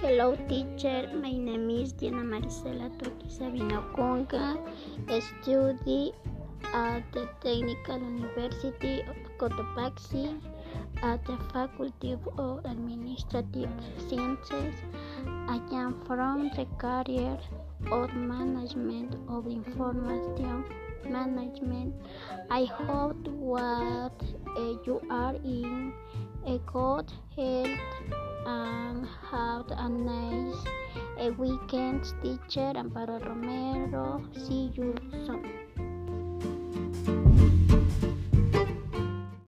Hello teacher, my name is Diana Marisela Turki Sabino. I study at the Technical University of Cotopaxi at the Faculty of Administrative Sciences. I am from the career of Management of Information Management. I hope what uh, you are in a good health a nice uh, weekend, teacher Amparo Romero. See you soon.